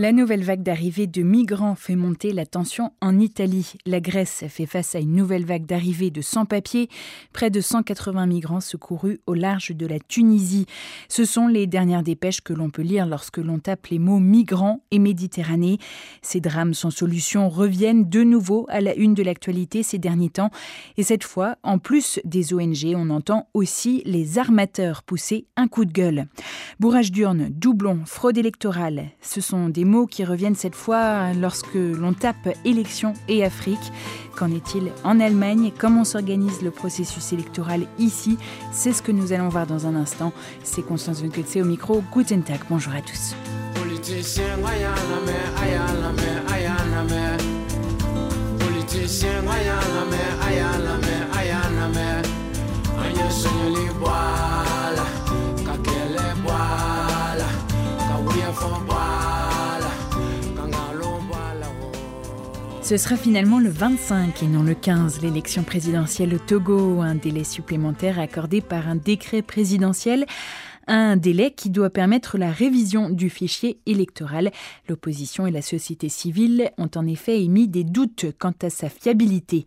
La nouvelle vague d'arrivée de migrants fait monter la tension en Italie. La Grèce fait face à une nouvelle vague d'arrivée de sans-papiers. Près de 180 migrants secourus au large de la Tunisie. Ce sont les dernières dépêches que l'on peut lire lorsque l'on tape les mots migrants et Méditerranée. Ces drames sans solution reviennent de nouveau à la une de l'actualité ces derniers temps. Et cette fois, en plus des ONG, on entend aussi les armateurs pousser un coup de gueule. Bourrage d'urne, doublon, fraude électorale, ce sont des mots qui reviennent cette fois lorsque l'on tape élections et Afrique. Qu'en est-il en Allemagne? Comment s'organise le processus électoral ici? C'est ce que nous allons voir dans un instant. C'est Constance Winkelse au micro. Guten Tag, bonjour à tous. Ce sera finalement le 25 et non le 15, l'élection présidentielle au Togo, un délai supplémentaire accordé par un décret présidentiel un délai qui doit permettre la révision du fichier électoral. L'opposition et la société civile ont en effet émis des doutes quant à sa fiabilité.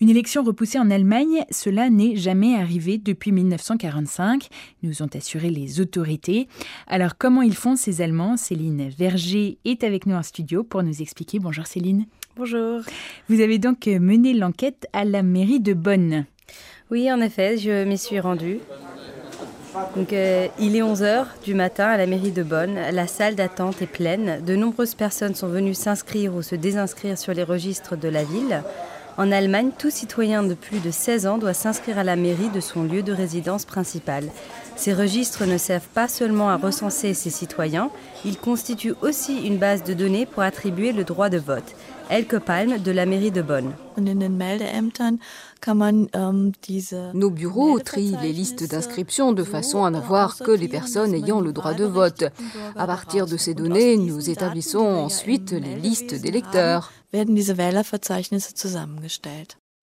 Une élection repoussée en Allemagne, cela n'est jamais arrivé depuis 1945, nous ont assuré les autorités. Alors comment ils font ces Allemands? Céline Verger est avec nous en studio pour nous expliquer. Bonjour Céline. Bonjour. Vous avez donc mené l'enquête à la mairie de Bonn. Oui, en effet, je m'y suis rendue. Donc, euh, il est 11h du matin à la mairie de Bonn. La salle d'attente est pleine. De nombreuses personnes sont venues s'inscrire ou se désinscrire sur les registres de la ville. En Allemagne, tout citoyen de plus de 16 ans doit s'inscrire à la mairie de son lieu de résidence principal. Ces registres ne servent pas seulement à recenser ses citoyens, ils constituent aussi une base de données pour attribuer le droit de vote. Elke Palm de la mairie de Bonn. Ähm, Nos bureaux trient les listes d'inscription de façon à n'avoir que les personnes ayant le droit de vote. À partir de ces données, nous établissons ensuite les listes d'électeurs.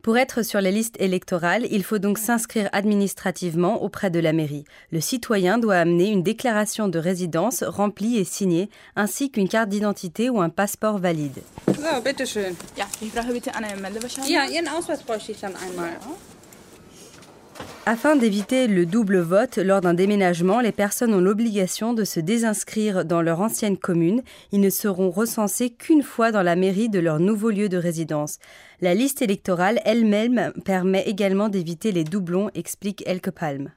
Pour être sur les listes électorales, il faut donc s'inscrire administrativement auprès de la mairie. Le citoyen doit amener une déclaration de résidence remplie et signée, ainsi qu'une carte d'identité ou un passeport valide. Afin d'éviter le double vote lors d'un déménagement, les personnes ont l'obligation de se désinscrire dans leur ancienne commune. Ils ne seront recensés qu'une fois dans la mairie de leur nouveau lieu de résidence. La liste électorale elle-même permet également d'éviter les doublons, explique Elke Palm.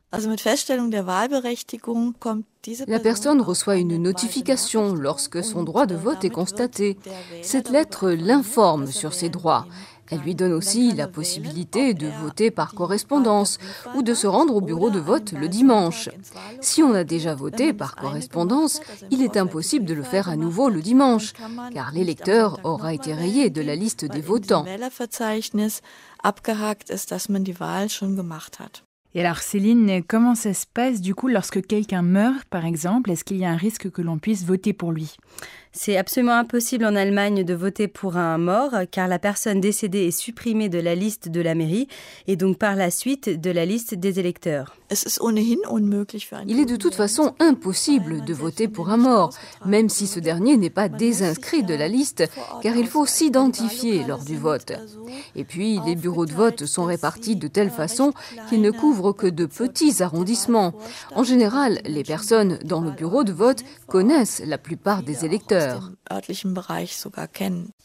La personne reçoit une notification lorsque son droit de vote est constaté. Cette lettre l'informe sur ses droits. Elle lui donne aussi la possibilité de voter par correspondance ou de se rendre au bureau de vote le dimanche. Si on a déjà voté par correspondance, il est impossible de le faire à nouveau le dimanche, car l'électeur aura été rayé de la liste des votants. Et alors Céline, comment ça se passe du coup lorsque quelqu'un meurt, par exemple? Est-ce qu'il y a un risque que l'on puisse voter pour lui? C'est absolument impossible en Allemagne de voter pour un mort car la personne décédée est supprimée de la liste de la mairie et donc par la suite de la liste des électeurs. Il est de toute façon impossible de voter pour un mort, même si ce dernier n'est pas désinscrit de la liste, car il faut s'identifier lors du vote. Et puis, les bureaux de vote sont répartis de telle façon qu'ils ne couvrent que de petits arrondissements. En général, les personnes dans le bureau de vote connaissent la plupart des électeurs.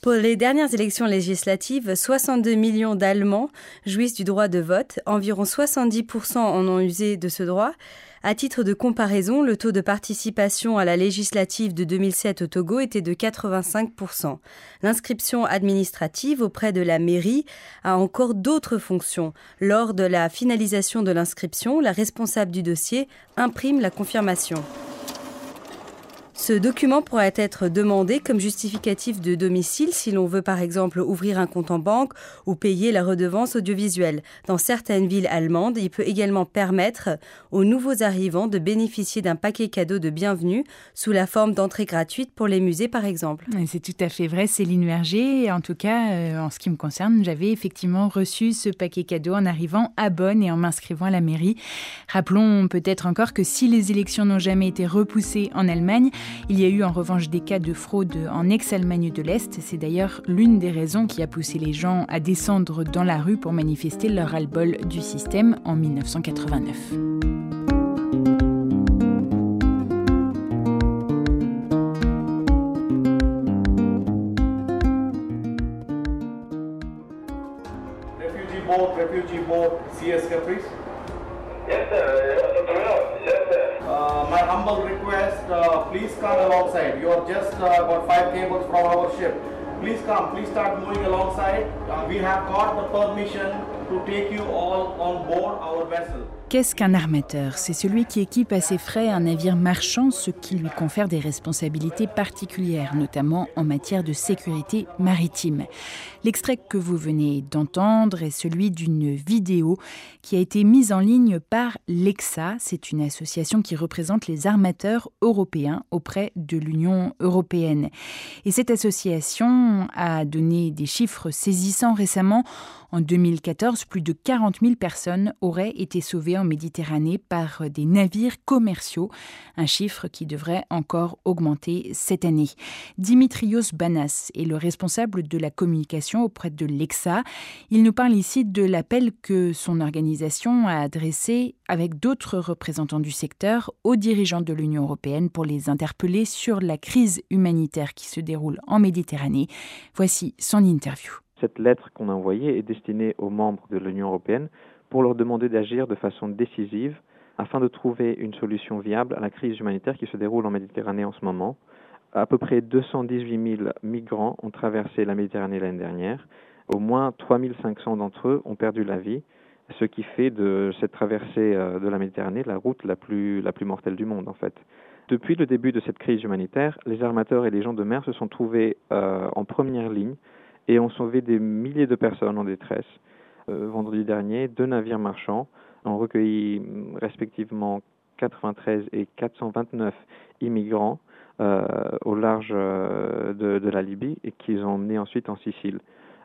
Pour les dernières élections législatives, 62 millions d'Allemands jouissent du droit de vote. Environ 70% en ont usé de ce droit. À titre de comparaison, le taux de participation à la législative de 2007 au Togo était de 85%. L'inscription administrative auprès de la mairie a encore d'autres fonctions. Lors de la finalisation de l'inscription, la responsable du dossier imprime la confirmation. Ce document pourrait être demandé comme justificatif de domicile si l'on veut par exemple ouvrir un compte en banque ou payer la redevance audiovisuelle. Dans certaines villes allemandes, il peut également permettre aux nouveaux arrivants de bénéficier d'un paquet cadeau de bienvenue sous la forme d'entrée gratuite pour les musées par exemple. C'est tout à fait vrai, Céline Verger. En tout cas, euh, en ce qui me concerne, j'avais effectivement reçu ce paquet cadeau en arrivant à Bonn et en m'inscrivant à la mairie. Rappelons peut-être encore que si les élections n'ont jamais été repoussées en Allemagne, il y a eu en revanche des cas de fraude en ex-Allemagne de l'Est. C'est d'ailleurs l'une des raisons qui a poussé les gens à descendre dans la rue pour manifester leur ras-le-bol du système en 1989. refugee boat, CS Caprice? Yes, sir. Yes, sir. Uh, my humble request, uh, please come alongside. You are just uh, about five cables from our ship. Please come, please start moving alongside. Uh, we have got the permission to take you all on board our vessel. Qu'est-ce qu'un armateur? C'est celui qui équipe à ses frais un navire marchand, ce qui lui confère des responsabilités particulières, notamment en matière de sécurité maritime. L'extrait que vous venez d'entendre est celui d'une vidéo qui a été mise en ligne par l'EXA. C'est une association qui représente les armateurs européens auprès de l'Union européenne. Et cette association a donné des chiffres saisissants récemment. En 2014, plus de 40 000 personnes auraient été sauvées en Méditerranée par des navires commerciaux, un chiffre qui devrait encore augmenter cette année. Dimitrios Banas est le responsable de la communication auprès de l'EXA. Il nous parle ici de l'appel que son organisation a adressé avec d'autres représentants du secteur aux dirigeants de l'Union européenne pour les interpeller sur la crise humanitaire qui se déroule en Méditerranée. Voici son interview. Cette lettre qu'on a envoyée est destinée aux membres de l'Union européenne pour leur demander d'agir de façon décisive afin de trouver une solution viable à la crise humanitaire qui se déroule en Méditerranée en ce moment. À peu près 218 000 migrants ont traversé la Méditerranée l'année dernière. Au moins 3 500 d'entre eux ont perdu la vie, ce qui fait de cette traversée euh, de la Méditerranée la route la plus, mortelle du monde en fait. Depuis le début de cette crise humanitaire, les armateurs et les gens de mer se sont trouvés euh, en première ligne et ont sauvé des milliers de personnes en détresse. Euh, vendredi dernier, deux navires marchands ont recueilli mm, respectivement 93 et 429 immigrants euh, au large euh, de, de, la Libye et qu'ils ont emmenés ensuite en Sicile.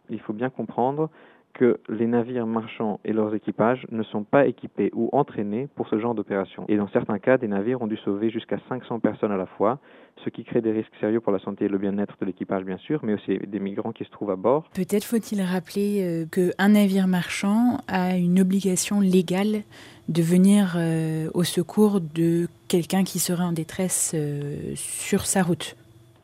Il faut bien comprendre que les navires marchands et leurs équipages ne sont pas équipés ou entraînés pour ce genre d'opération. Et dans certains cas, des navires ont dû sauver jusqu'à 500 personnes à la fois, ce qui crée des risques sérieux pour la santé et le bien-être de l'équipage, bien sûr, mais aussi des migrants qui se trouvent à bord. Peut-être faut-il rappeler euh, qu'un navire marchand a une obligation légale de venir euh, au secours de quelqu'un qui serait en détresse euh, sur sa route.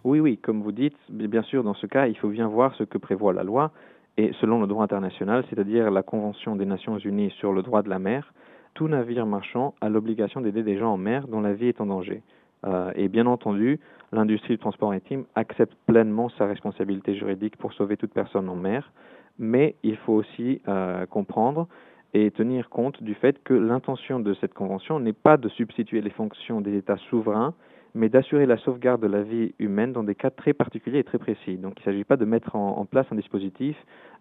Oui, oui, comme vous dites, bien sûr, dans ce cas, il faut bien voir ce que prévoit la loi. Et selon le droit international, c'est-à-dire la Convention des Nations Unies sur le droit de la mer, tout navire marchand a l'obligation d'aider des gens en mer dont la vie est en danger. Euh, et bien entendu, l'industrie du transport maritime accepte pleinement sa responsabilité juridique pour sauver toute personne en mer, mais il faut aussi euh, comprendre et tenir compte du fait que l'intention de cette convention n'est pas de substituer les fonctions des États souverains, mais d'assurer la sauvegarde de la vie humaine dans des cas très particuliers et très précis. Donc il ne s'agit pas de mettre en, place un dispositif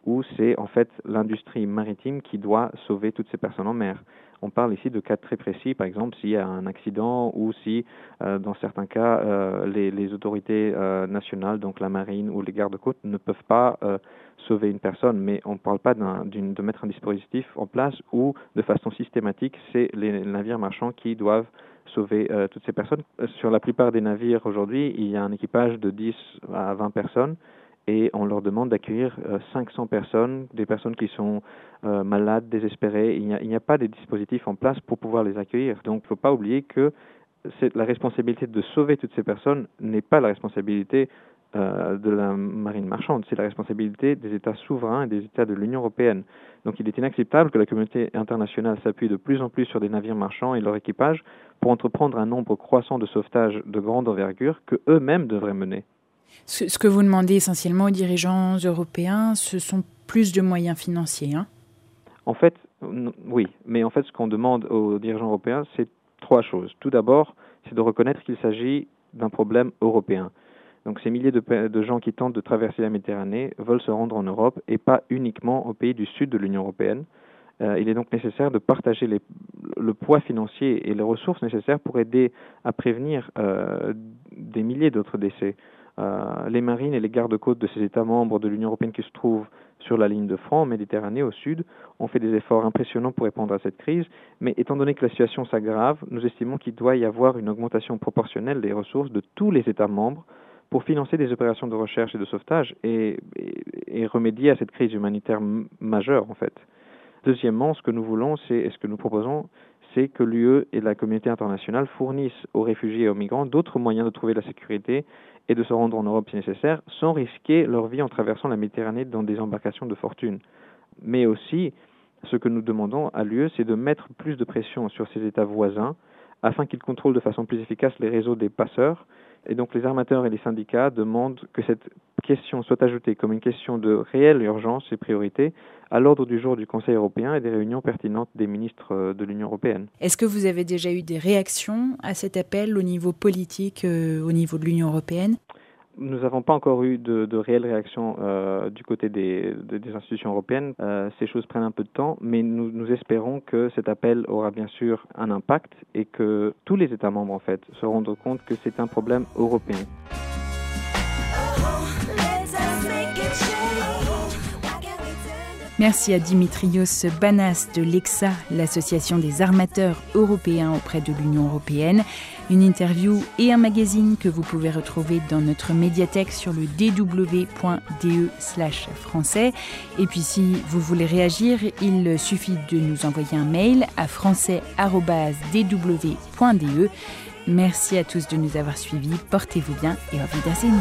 où c'est en fait l'industrie maritime qui doit sauver toutes ces personnes en mer. On parle ici de cas très précis, par exemple s'il y a un accident ou si, euh, dans certains cas, euh, les, autorités euh, nationales, donc la marine ou les gardes-côtes, ne peuvent pas sauver une personne. Mais on ne parle pas de mettre un dispositif en place où, de façon systématique, c'est les navires marchands qui doivent sauver euh, toutes ces personnes. Euh, sur la plupart des navires aujourd'hui, il y a un équipage de 10 à 20 personnes et on leur demande d'accueillir 500 euh, personnes, des personnes qui sont malades, désespérées. Il n'y a, a, pas de dispositifs en place pour pouvoir les accueillir. Donc il ne faut pas oublier que la responsabilité de sauver toutes ces personnes n'est pas la responsabilité euh, de la marine marchande, c'est la responsabilité des États souverains et des États de l'Union européenne. Donc il est inacceptable que la communauté internationale s'appuie de plus en plus sur des navires marchands et leur équipage pour entreprendre un nombre croissant de sauvetages de grande envergure que eux-mêmes devraient mener. Ce, que vous demandez essentiellement aux dirigeants européens, ce sont plus de moyens financiers. Hein? En fait, oui, mais en fait ce qu'on demande aux dirigeants européens, c'est trois choses. Tout d'abord, c'est de reconnaître qu'il s'agit d'un problème européen. Donc ces milliers de, gens qui tentent de traverser la Méditerranée veulent se rendre en Europe et pas uniquement aux pays du sud de l'Union européenne. Euh, il est donc nécessaire de partager le poids financier et les ressources nécessaires pour aider à prévenir euh, des milliers d'autres décès. Euh, les marines et les gardes-côtes de ces États membres de l'Union européenne qui se trouvent sur la ligne de front en Méditerranée au sud ont fait des efforts impressionnants pour répondre à cette crise, mais étant donné que la situation s'aggrave, nous estimons qu'il doit y avoir une augmentation proportionnelle des ressources de tous les États membres pour financer des opérations de recherche et de sauvetage et, remédier à cette crise humanitaire majeure en fait. Deuxièmement, ce que nous voulons, et ce que nous proposons, c'est que l'UE et la communauté internationale fournissent aux réfugiés et aux migrants d'autres moyens de trouver la sécurité et de se rendre en Europe si nécessaire, sans risquer leur vie en traversant la Méditerranée dans des embarcations de fortune. Mais aussi, ce que nous demandons à l'UE, c'est de mettre plus de pression sur ses États voisins afin qu'ils contrôlent de façon plus efficace les réseaux des passeurs et donc les armateurs et les syndicats demandent que cette question soit ajoutée comme une question de réelle urgence et priorité à l'ordre du jour du Conseil européen et des réunions pertinentes des ministres euh, de l'Union européenne. Est-ce que vous avez déjà eu des réactions à cet appel au niveau politique, euh, au niveau de l'Union européenne? Nous n'avons pas encore eu de, réelles réactions euh, du côté des, institutions européennes. Euh, ces choses prennent un peu de temps, mais nous, nous, espérons que cet appel aura bien sûr un impact et que tous les États membres en fait se rendent compte que c'est un problème européen. Merci à Dimitrios Banas de l'EXA, l'association des armateurs européens auprès de l'Union européenne. Une interview et un magazine que vous pouvez retrouver dans notre médiathèque sur le dw.de français. Et puis si vous voulez réagir, il suffit de nous envoyer un mail à français.dw.de. Merci à tous de nous avoir suivis. Portez-vous bien et au Wiedersehen.